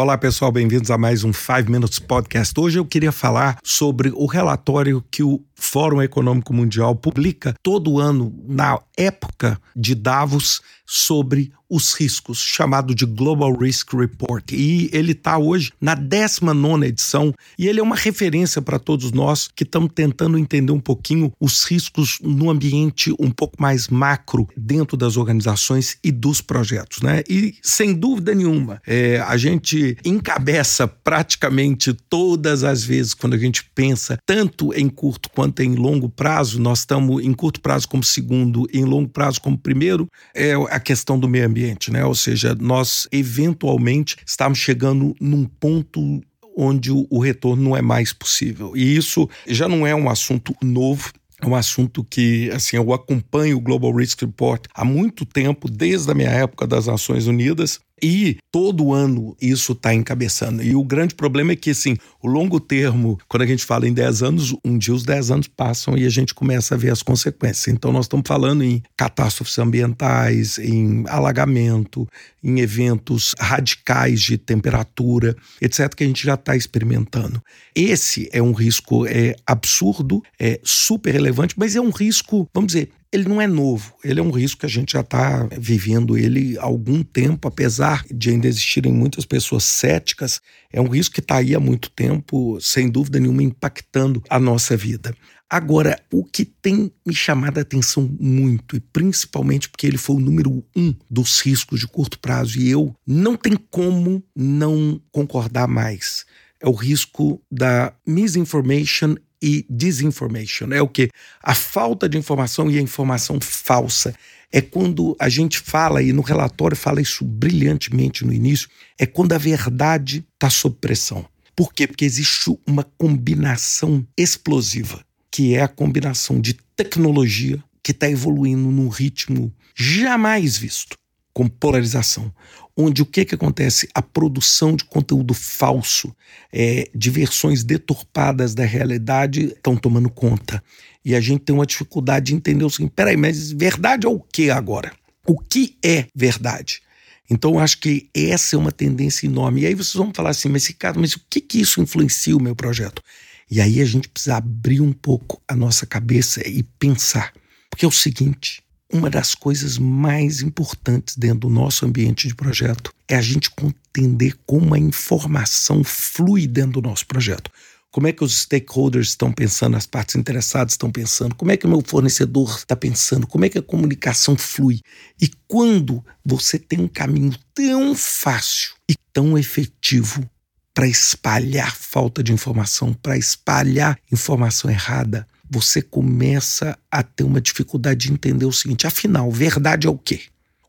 Olá, pessoal, bem-vindos a mais um 5 Minutes Podcast. Hoje eu queria falar sobre o relatório que o Fórum Econômico Mundial publica todo ano na época de Davos sobre os riscos, chamado de Global Risk Report. E ele está hoje na 19 edição e ele é uma referência para todos nós que estamos tentando entender um pouquinho os riscos no ambiente um pouco mais macro dentro das organizações e dos projetos. Né? E sem dúvida nenhuma, é, a gente encabeça praticamente todas as vezes quando a gente pensa tanto em curto quanto em longo prazo, nós estamos em curto prazo como segundo em longo prazo como primeiro, é a questão do meio ambiente, né? Ou seja, nós eventualmente estamos chegando num ponto onde o retorno não é mais possível. E isso já não é um assunto novo, é um assunto que, assim, eu acompanho o Global Risk Report há muito tempo, desde a minha época das Nações Unidas, e todo ano isso está encabeçando. E o grande problema é que, assim, o longo termo, quando a gente fala em 10 anos, um dia os 10 anos passam e a gente começa a ver as consequências. Então, nós estamos falando em catástrofes ambientais, em alagamento, em eventos radicais de temperatura, etc., que a gente já está experimentando. Esse é um risco é, absurdo, é super relevante, mas é um risco, vamos dizer, ele não é novo, ele é um risco que a gente já está vivendo ele há algum tempo, apesar de ainda existirem muitas pessoas céticas, é um risco que está aí há muito tempo, sem dúvida nenhuma, impactando a nossa vida. Agora, o que tem me chamado a atenção muito, e principalmente porque ele foi o número um dos riscos de curto prazo, e eu não tem como não concordar mais, é o risco da misinformation e disinformation. É o que? A falta de informação e a informação falsa. É quando a gente fala, e no relatório fala isso brilhantemente no início, é quando a verdade está sob pressão. Por quê? Porque existe uma combinação explosiva, que é a combinação de tecnologia que está evoluindo num ritmo jamais visto, com polarização onde o que, que acontece? A produção de conteúdo falso, é, de versões deturpadas da realidade estão tomando conta. E a gente tem uma dificuldade de entender o seguinte: peraí, mas verdade é o que agora? O que é verdade? Então, acho que essa é uma tendência enorme. E aí vocês vão falar assim, mas Ricardo, mas o que, que isso influencia o meu projeto? E aí a gente precisa abrir um pouco a nossa cabeça e pensar. Porque é o seguinte: uma das coisas mais importantes dentro do nosso ambiente de projeto é a gente entender como a informação flui dentro do nosso projeto. Como é que os stakeholders estão pensando, as partes interessadas estão pensando, como é que o meu fornecedor está pensando, como é que a comunicação flui. E quando você tem um caminho tão fácil e tão efetivo para espalhar falta de informação, para espalhar informação errada, você começa a ter uma dificuldade de entender o seguinte: afinal, verdade é o quê?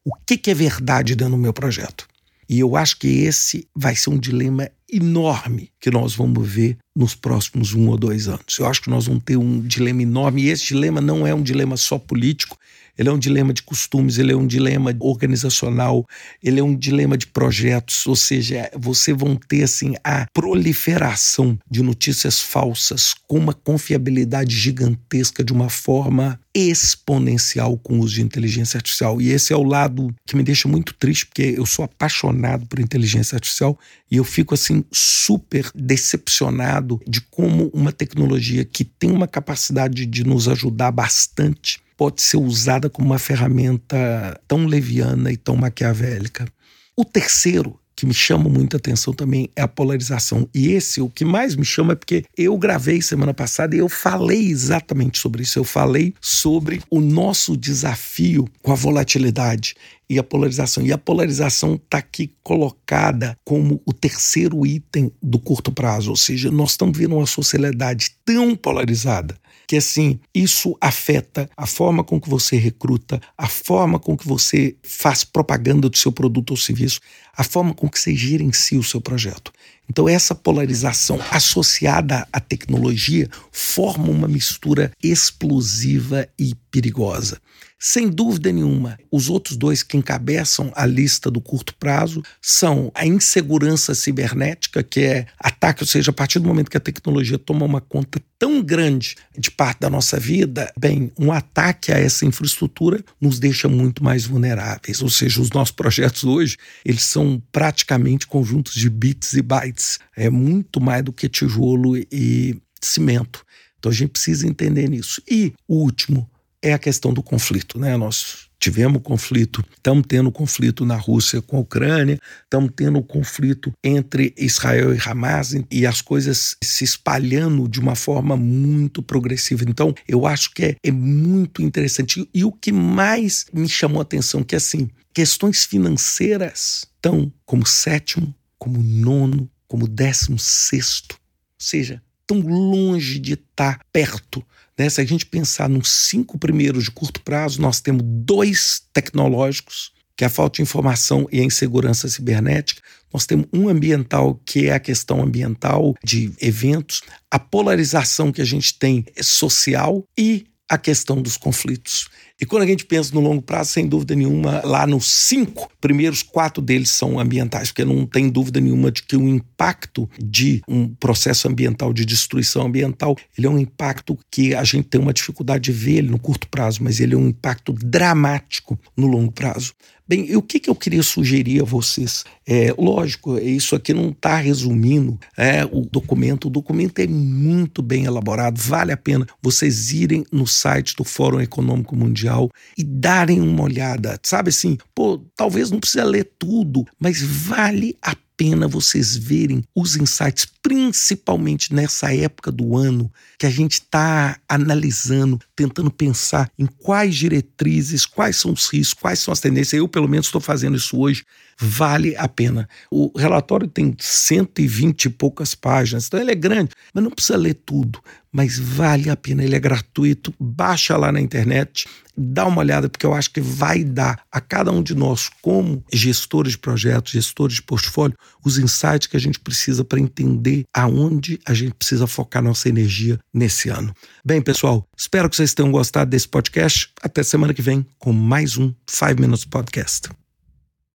O que, é verdade dentro do meu projeto? E eu acho que esse vai ser um dilema enorme que nós vamos ver nos próximos um ou dois anos. Eu acho que nós vamos ter um dilema enorme, e esse dilema não é um dilema só político, ele é um dilema de costumes, ele é um dilema organizacional, ele é um dilema de projetos, ou seja, você vão ter assim a proliferação de notícias falsas com uma confiabilidade gigantesca de uma forma exponencial com o uso de inteligência artificial. E esse é o lado que me deixa muito triste, porque eu sou apaixonado por inteligência artificial e eu fico assim super decepcionado de como uma tecnologia que tem uma capacidade de nos ajudar bastante pode ser usada como uma ferramenta tão leviana e tão maquiavélica. O terceiro que me chama muita atenção também é a polarização. E esse, o que mais me chama é porque eu gravei semana passada e eu falei exatamente sobre isso. Eu falei sobre o nosso desafio com a volatilidade e a polarização. E a polarização está aqui colocada como o terceiro item do curto prazo. Ou seja, nós estamos vendo uma sociedade tão polarizada que assim, isso afeta a forma com que você recruta, a forma com que você faz propaganda do seu produto ou serviço, a forma com que você gerencia o seu projeto. Então, essa polarização associada à tecnologia forma uma mistura explosiva e perigosa. Sem dúvida nenhuma, os outros dois que encabeçam a lista do curto prazo são a insegurança cibernética, que é ataque, ou seja, a partir do momento que a tecnologia toma uma conta tão grande de parte da nossa vida, bem, um ataque a essa infraestrutura nos deixa muito mais vulneráveis. Ou seja, os nossos projetos hoje, eles são praticamente conjuntos de bits e bytes. É muito mais do que tijolo e cimento. Então a gente precisa entender nisso. E o último, é a questão do conflito. Né? Nós tivemos conflito, estamos tendo conflito na Rússia com a Ucrânia, estamos tendo conflito entre Israel e Hamas e as coisas se espalhando de uma forma muito progressiva. Então, eu acho que é, é muito interessante. E o que mais me chamou a atenção que assim, questões financeiras estão como sétimo, como nono, como décimo sexto. Ou seja, tão longe de estar perto né? Se a gente pensar nos cinco primeiros de curto prazo, nós temos dois tecnológicos, que é a falta de informação e a insegurança cibernética. Nós temos um ambiental, que é a questão ambiental de eventos, a polarização que a gente tem social e a questão dos conflitos. E quando a gente pensa no longo prazo, sem dúvida nenhuma, lá nos cinco primeiros, quatro deles são ambientais, porque não tem dúvida nenhuma de que o impacto de um processo ambiental, de destruição ambiental, ele é um impacto que a gente tem uma dificuldade de ver ele no curto prazo, mas ele é um impacto dramático no longo prazo. Bem, e o que, que eu queria sugerir a vocês? É, lógico, isso aqui não está resumindo é, o documento. O documento é muito bem elaborado, vale a pena vocês irem no site do Fórum Econômico Mundial e darem uma olhada. Sabe assim, pô, talvez não precisa ler tudo, mas vale a pena vocês verem os insights, principalmente nessa época do ano que a gente está analisando, tentando pensar em quais diretrizes, quais são os riscos, quais são as tendências. Eu, pelo menos, estou fazendo isso hoje. Vale a pena. O relatório tem 120 e poucas páginas, então ele é grande, mas não precisa ler tudo. Mas vale a pena, ele é gratuito. Baixa lá na internet, dá uma olhada, porque eu acho que vai dar a cada um de nós, como gestores de projetos, gestores de portfólio, os insights que a gente precisa para entender aonde a gente precisa focar nossa energia nesse ano. Bem, pessoal, espero que vocês tenham gostado desse podcast. Até semana que vem com mais um 5 Minutes Podcast.